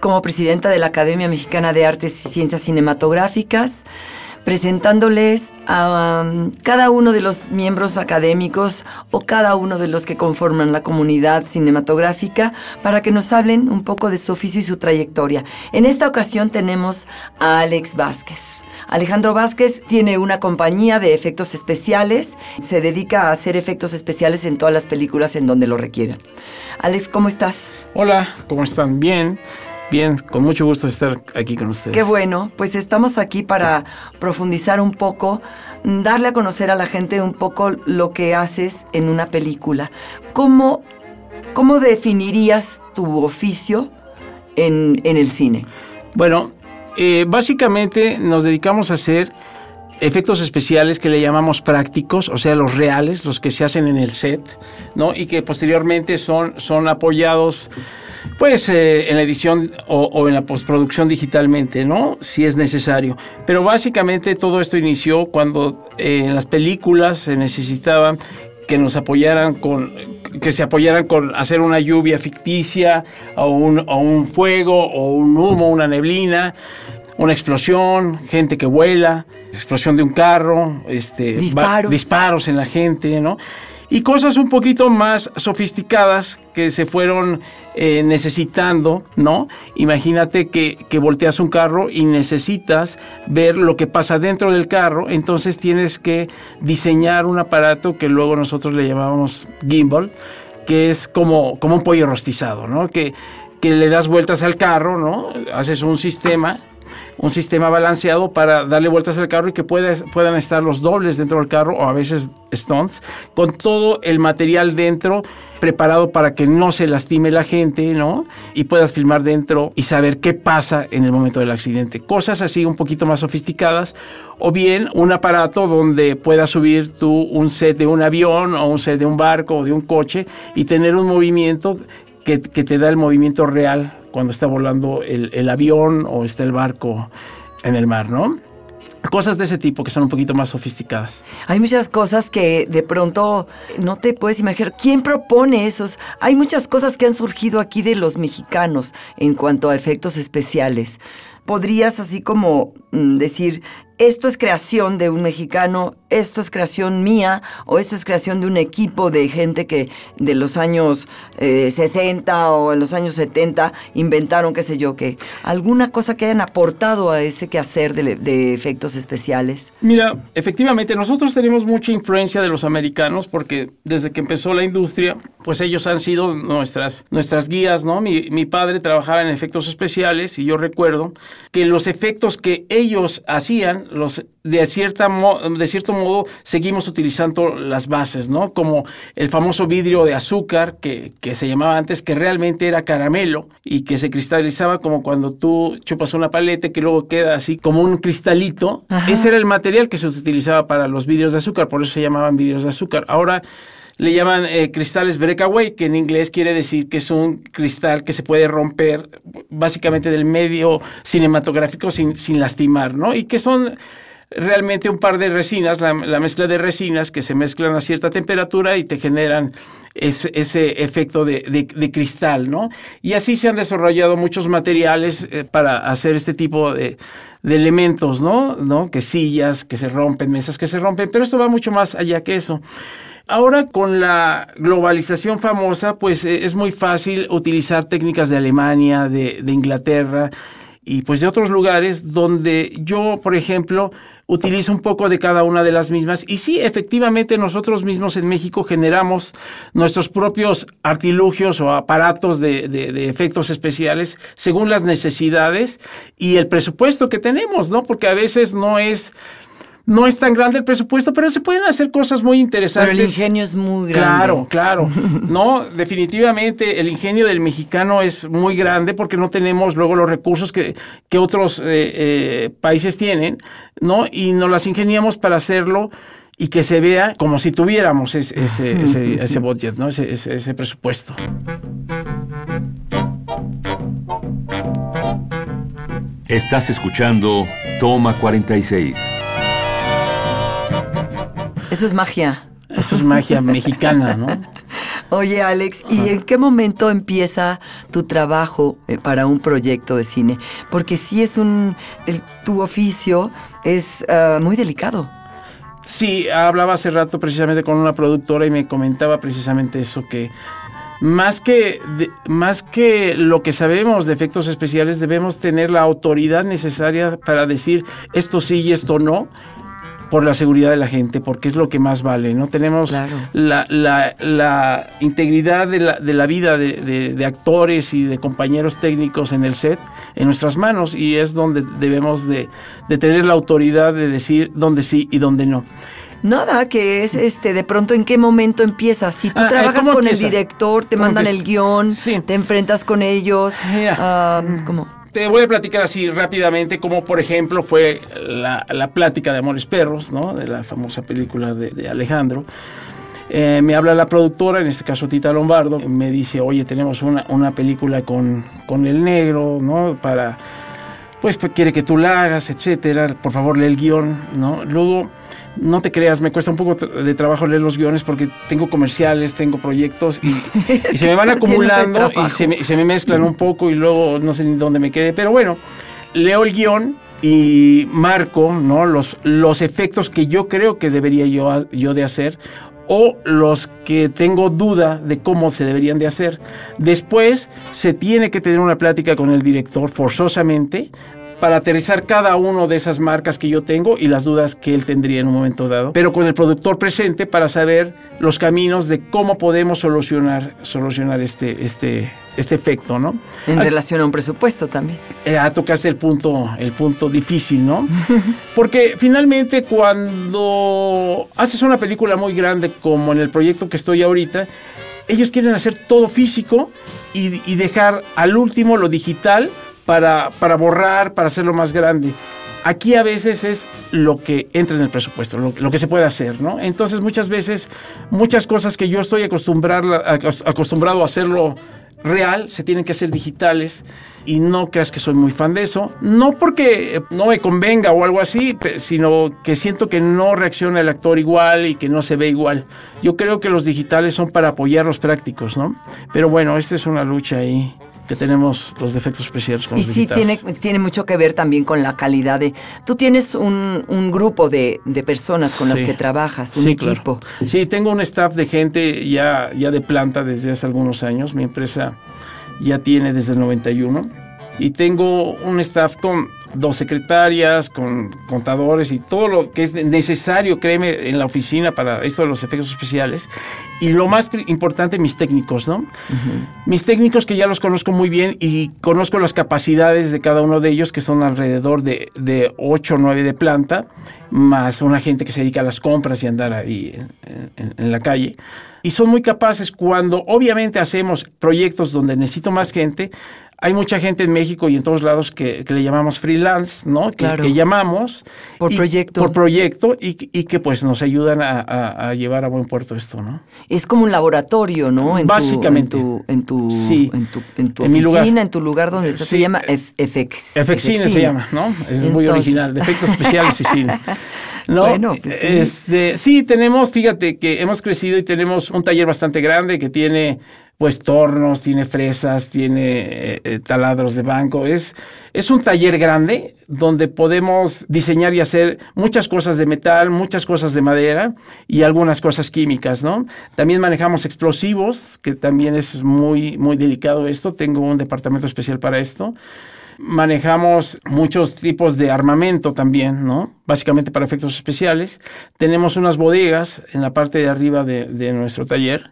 como presidenta de la Academia Mexicana de Artes y Ciencias Cinematográficas, presentándoles a um, cada uno de los miembros académicos o cada uno de los que conforman la comunidad cinematográfica para que nos hablen un poco de su oficio y su trayectoria. En esta ocasión tenemos a Alex Vázquez. Alejandro Vázquez tiene una compañía de efectos especiales, se dedica a hacer efectos especiales en todas las películas en donde lo requieran. Alex, ¿cómo estás? Hola, ¿cómo están? Bien. Bien, con mucho gusto estar aquí con ustedes. Qué bueno, pues estamos aquí para profundizar un poco, darle a conocer a la gente un poco lo que haces en una película. ¿Cómo, cómo definirías tu oficio en, en el cine? Bueno, eh, básicamente nos dedicamos a hacer efectos especiales que le llamamos prácticos, o sea, los reales, los que se hacen en el set, ¿no? Y que posteriormente son, son apoyados pues eh, en la edición o, en la postproducción digitalmente, ¿no? Si es necesario. Pero básicamente todo esto inició cuando eh, en las películas se necesitaban que nos apoyaran con que se apoyaran con hacer una lluvia ficticia o un, o un fuego o un humo, una neblina, una explosión, gente que vuela, explosión de un carro, este, disparos, disparos en la gente, ¿no? Y cosas un poquito más sofisticadas que se fueron eh, necesitando, ¿no? Imagínate que, que, volteas un carro y necesitas ver lo que pasa dentro del carro, entonces tienes que diseñar un aparato que luego nosotros le llamábamos gimbal, que es como, como un pollo rostizado, ¿no? Que, que le das vueltas al carro, ¿no? Haces un sistema un sistema balanceado para darle vueltas al carro y que puedan estar los dobles dentro del carro o a veces stunts, con todo el material dentro preparado para que no se lastime la gente, ¿no? Y puedas filmar dentro y saber qué pasa en el momento del accidente. Cosas así un poquito más sofisticadas. O bien un aparato donde puedas subir tú un set de un avión o un set de un barco o de un coche y tener un movimiento que, que te da el movimiento real cuando está volando el, avión o está el barco en el mar, ¿no? Cosas de ese tipo que son un poquito más sofisticadas. Hay muchas cosas que de pronto no te puedes imaginar. ¿Quién propone esos? Hay muchas cosas que han surgido aquí de los mexicanos en cuanto a efectos especiales. ¿Podrías así como mm, decir, esto es creación de un mexicano, esto es creación mía o esto es creación de un equipo de gente que de los años 60 eh, o en los años 70 inventaron, qué sé yo, qué. ¿Alguna cosa que hayan aportado a ese quehacer de, de efectos especiales? Mira, efectivamente, nosotros tenemos mucha influencia de los americanos porque desde que empezó la industria, pues ellos han sido nuestras, nuestras guías, ¿no? Mi, mi padre trabajaba en efectos especiales y yo recuerdo que los efectos que ellos hacían los de, cierta de cierto modo seguimos utilizando las bases, ¿no? Como el famoso vidrio de azúcar que, que, se llamaba antes, que realmente era caramelo y que se cristalizaba como cuando tú chupas una paleta que luego queda así como un cristalito. Ese era el material que se utilizaba para los vidrios de azúcar, por eso se llamaban vidrios de azúcar. Ahora le llaman eh, cristales breakaway, que en inglés quiere decir que es un cristal que se puede romper básicamente del medio cinematográfico sin, sin lastimar, ¿no? Y que son realmente un par de resinas, la, mezcla de resinas que se mezclan a cierta temperatura y te generan ese, ese efecto de, de, cristal, ¿no? Y así se han desarrollado muchos materiales eh, para hacer este tipo de, de elementos, ¿no? ¿no? Que sillas que se rompen, mesas que se rompen, pero esto va mucho más allá que eso. Ahora con la globalización famosa, pues eh, es muy fácil utilizar técnicas de Alemania, de, Inglaterra y pues de otros lugares donde yo, por ejemplo, utiliza un poco de cada una de las mismas. Y sí, efectivamente nosotros mismos en México generamos nuestros propios artilugios o aparatos de efectos especiales según las necesidades y el presupuesto que tenemos, ¿no? Porque a veces no es no es tan grande el presupuesto, pero se pueden hacer cosas muy interesantes. Pero el ingenio es muy grande. Claro, claro. No, definitivamente el ingenio del mexicano es muy grande porque no tenemos luego los recursos que, que otros eh, eh, países tienen, ¿no? Y nos las ingeniamos para hacerlo y que se vea como si tuviéramos ese, ese, ese, budget, ¿no? Ese, ese presupuesto. Estás escuchando Toma 46. Eso es magia. Eso es magia mexicana, ¿no? Oye, Alex, ¿y en qué momento empieza tu trabajo eh, para un proyecto de cine? Porque sí es un... tu oficio es ah, muy delicado. Sí, hablaba hace rato precisamente con una productora y me comentaba precisamente eso, que más que, más que lo que sabemos de efectos especiales, debemos tener la autoridad necesaria para decir esto sí y esto no por la seguridad de la gente, porque es lo que más vale, ¿no? Tenemos la, la, la, integridad de la, de la vida de, de, actores y de compañeros técnicos en el set en nuestras manos y es donde debemos de, de tener la autoridad de decir dónde sí y dónde no. Nada, que es este de pronto en qué momento empieza. Si tú ah, trabajas con el director, te mandan el guion, te enfrentas con ellos, ¿cómo? Te voy a platicar así rápidamente como por ejemplo fue la, plática de Amores Perros, ¿no? De la famosa película de, Alejandro. Eh, me habla la productora, en este caso Tita Lombardo, me dice, oye, tenemos una, una película con, con el negro, ¿no? Para, pues, pues, quiere que tú la hagas, etcétera, por favor lee el guion, ¿no? Luego no te creas, me cuesta un poco de trabajo leer los guiones porque tengo comerciales, tengo proyectos y, se me van acumulando y se me, se me, mezclan un poco y luego no sé ni dónde me quede. Pero bueno, leo el guion y marco ¿no? los, los efectos que yo creo que debería yo, yo de hacer o los que tengo duda de cómo se deberían de hacer. Después se tiene que tener una plática con el director forzosamente para aterrizar cada uno de esas marcas que yo tengo y las dudas que él tendría en un momento dado, pero con el productor presente para saber los caminos de cómo podemos solucionar, solucionar este, este, este efecto, ¿no? En relación a un presupuesto también. Eh, ah, tocaste el punto, el punto difícil, ¿no? Porque finalmente cuando haces una película muy grande como en el proyecto que estoy ahorita, ellos quieren hacer todo físico y, y dejar al último lo digital para, para borrar, para hacerlo más grande. Aquí a veces es lo que entra en el presupuesto, lo, lo, que se puede hacer, ¿no? Entonces muchas veces, muchas cosas que yo estoy acostumbrado a hacerlo real, se tienen que hacer digitales y no creas que soy muy fan de eso, no porque no me convenga o algo así, sino que siento que no reacciona el actor igual y que no se ve igual. Yo creo que los digitales son para apoyar los prácticos, ¿no? Pero bueno, esta es una lucha ahí que tenemos los defectos especiales con y sí tiene, tiene mucho que ver también con la calidad de... Tú tienes un, un grupo de, de, personas con las que trabajas, un equipo. Sí, tengo un staff de gente ya, ya de planta desde hace algunos años. Mi empresa ya tiene desde el 91. Y tengo un staff con dos secretarias, con contadores y todo lo que es necesario, créeme, en la oficina para esto de los efectos especiales. Y lo más importante, mis técnicos, ¿no? Mis técnicos que ya los conozco muy bien y conozco las capacidades de cada uno de ellos, que son alrededor de, de 8 o 9 de planta, más una gente que se dedica a las compras y andar ahí en la calle y son muy capaces cuando obviamente hacemos proyectos donde necesito más gente, hay mucha gente en México y en todos lados que, le llamamos freelance, ¿no? Que, que llamamos. Por proyecto. Por proyecto y, que pues nos ayudan a, llevar a buen puerto esto, ¿no? Es como un laboratorio, ¿no? En Básicamente. Tu, en tu, en tu, en tu, oficina, en tu lugar donde se llama FX. FXcine se llama, ¿no? Es muy original, de efectos especiales y cine. ¿no? Bueno, pues sí. Este, sí, tenemos, fíjate que hemos crecido y tenemos un taller bastante grande que tiene pues tornos, tiene fresas, tiene eh, eh, taladros de banco. Es, es un taller grande donde podemos diseñar y hacer muchas cosas de metal, muchas cosas de madera y algunas cosas químicas, ¿no? También manejamos explosivos, que también es muy, muy delicado esto. Tengo un departamento especial para esto manejamos muchos tipos de armamento también, ¿no? Básicamente para efectos especiales. Tenemos unas bodegas en la parte de arriba de, de nuestro taller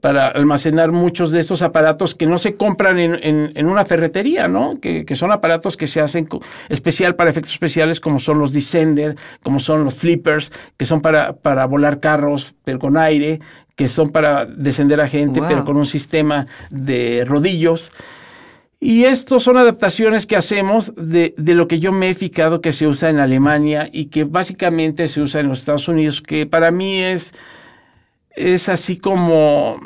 para almacenar muchos de estos aparatos que no se compran en, en, una ferretería, ¿no? Que, que, son aparatos que se hacen especial para efectos especiales, como son los Descender, como son los Flippers, que son para, para volar carros, pero con aire, que son para descender a gente, pero con un sistema de rodillos. Y estos son adaptaciones que hacemos de, de, lo que yo me he fijado que se usa en Alemania y que básicamente se usa en los Estados Unidos, que para mí es es así como,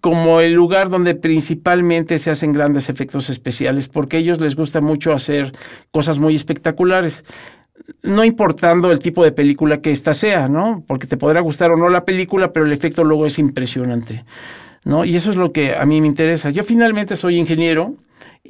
como el lugar donde principalmente se hacen grandes efectos especiales, porque a ellos les gusta mucho hacer cosas muy espectaculares. No importando el tipo de película que ésta sea, ¿no? Porque te podrá gustar o no la película, pero el efecto luego es impresionante, ¿no? Y eso es lo que a mí me interesa. Yo finalmente soy ingeniero,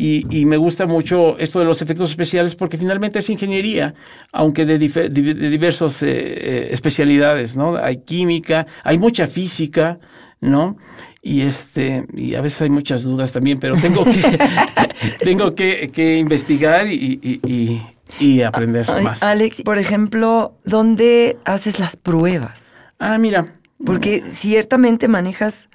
y, me gusta mucho esto de los efectos especiales porque finalmente es ingeniería, aunque de, diversas eh, eh, especialidades, ¿no? Hay química, hay mucha física, ¿no? Y este, y a veces hay muchas dudas también, pero tengo que, tengo que, investigar y, y, aprender más. Alex, por ejemplo, ¿dónde haces las pruebas? Ah, mira. Porque ciertamente manejas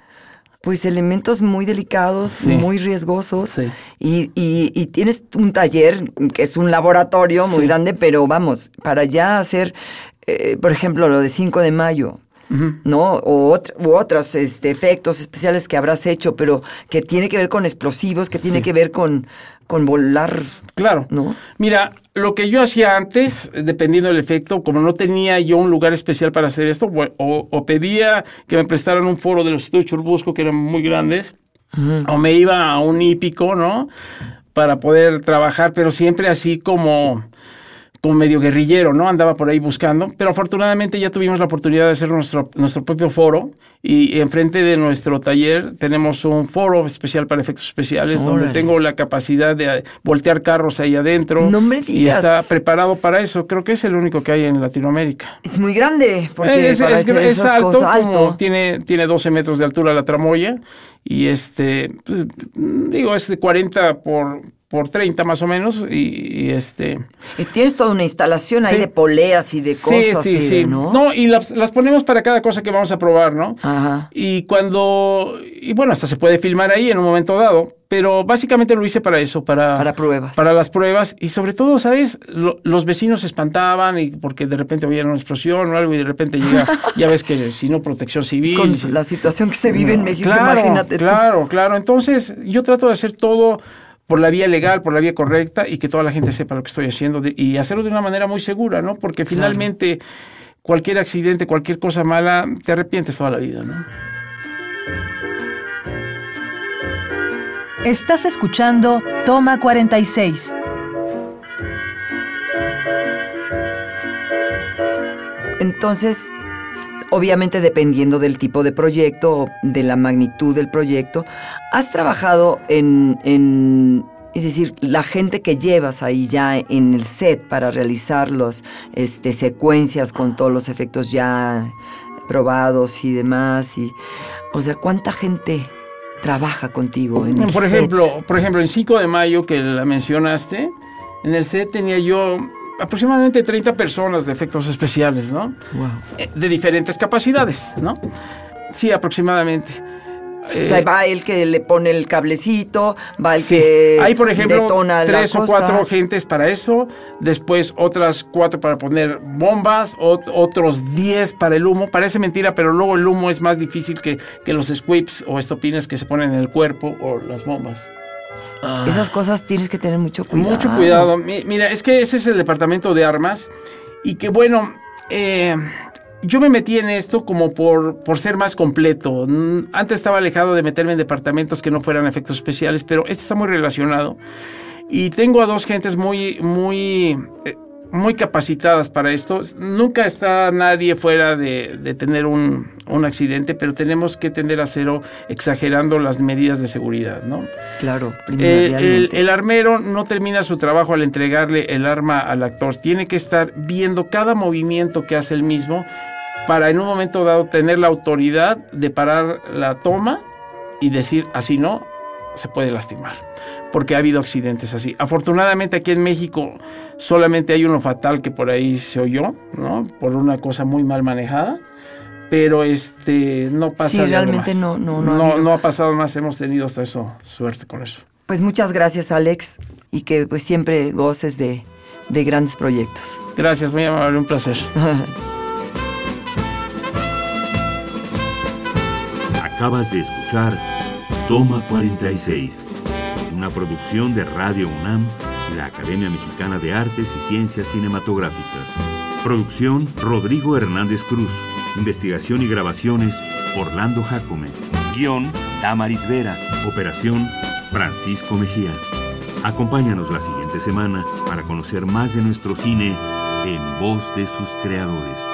pues elementos muy delicados, muy riesgosos. Y, y, tienes un taller que es un laboratorio muy grande, pero vamos, para ya hacer, eh, por ejemplo, lo de 5 de mayo. ¿no? O u otros este, efectos especiales que habrás hecho, pero que tiene que ver con explosivos, que tiene que ver con, con volar. Claro. ¿no? Mira, lo que yo hacía antes, dependiendo del efecto, como no tenía yo un lugar especial para hacer esto, o, pedía que me prestaran un foro de los estudios Churbusco, que eran muy grandes, o me iba a un hípico, ¿no? Para poder trabajar, pero siempre así como como medio guerrillero, ¿no? Andaba por ahí buscando, pero afortunadamente ya tuvimos la oportunidad de hacer nuestro, nuestro propio foro y enfrente de nuestro taller tenemos un foro especial para efectos especiales donde tengo la capacidad de voltear carros ahí adentro no me y está preparado para eso. Creo que es el único que hay en Latinoamérica. Es muy grande porque es, es, alto, alto. Tiene, tiene 12 metros de altura la tramoya y este, pues, digo, es de 40 por por 30 más o menos y, este... Y tienes toda una instalación ahí de poleas y de cosas. Sí, sí, sí. ¿no? No, y las, las, ponemos para cada cosa que vamos a probar, ¿no? Ajá. Y cuando... Y bueno, hasta se puede filmar ahí en un momento dado, pero básicamente lo hice para eso, para... Para pruebas. Para las pruebas y sobre todo, ¿sabes? los vecinos se espantaban y porque de repente oían una explosión o algo y de repente llega, ya ves que si no protección civil... Con la situación que se vive en México, claro, imagínate. Claro, claro. Entonces yo trato de hacer todo por la vía legal, por la vía correcta y que toda la gente sepa lo que estoy haciendo y hacerlo de una manera muy segura, ¿no? Porque finalmente cualquier accidente, cualquier cosa mala, te arrepientes toda la vida, ¿no? Estás escuchando Toma 46. Entonces, obviamente dependiendo del tipo de proyecto, de la magnitud del proyecto, has trabajado en, es decir, la gente que llevas ahí ya en el set para realizar los este, secuencias con todos los efectos ya probados y demás. Y, o sea, ¿cuánta gente trabaja contigo en el por ejemplo, Por ejemplo, en 5 de mayo que la mencionaste, en el set tenía yo aproximadamente 30 personas de efectos especiales, ¿no? Wow. Eh, de diferentes capacidades, ¿no? Sí, aproximadamente. o sea, eh, va el que le pone el cablecito, va el que Hay, por ejemplo, tres o cuatro gentes para eso, después otras cuatro para poner bombas, otros diez para el humo. Parece mentira, pero luego el humo es más difícil que, que los squibs o estopines que se ponen en el cuerpo o las bombas. Ah. Esas cosas tienes que tener mucho cuidado. Mucho cuidado. Mira, es que ese es el departamento de armas y que bueno, eh, yo me metí en esto como por, por ser más completo. Mm, antes estaba alejado de meterme en departamentos que no fueran efectos especiales, pero este está muy relacionado. Y tengo a dos gentes muy, muy eh, muy capacitadas para esto. Nunca está nadie fuera de, tener un, accidente, pero tenemos que tender a cero exagerando las medidas de seguridad, ¿no? Claro. Eh, el, armero no termina su trabajo al entregarle el arma al actor. Tiene que estar viendo cada movimiento que hace el mismo para en un momento dado tener la autoridad de parar la toma y decir así no se puede lastimar, porque ha habido accidentes así. Afortunadamente aquí en México solamente hay uno fatal que por ahí se oyó, ¿no? Por una cosa muy mal manejada, pero este no pasa Sí, realmente más. no- no- no ha no, habido. no ha pasado más, hemos tenido hasta eso suerte con eso. Pues muchas gracias, Alex, y que pues siempre goces de, de grandes proyectos. Gracias, muy amable, un placer. Acabas de escuchar Toma 46, una producción de Radio UNAM y la Academia Mexicana de Artes y Ciencias Cinematográficas. Producción Rodrigo Hernández Cruz. Investigación y grabaciones Orlando Jacome. Guión Damaris Vera. Operación Francisco Mejía. Acompáñanos la siguiente semana para conocer más de nuestro cine en voz de sus creadores.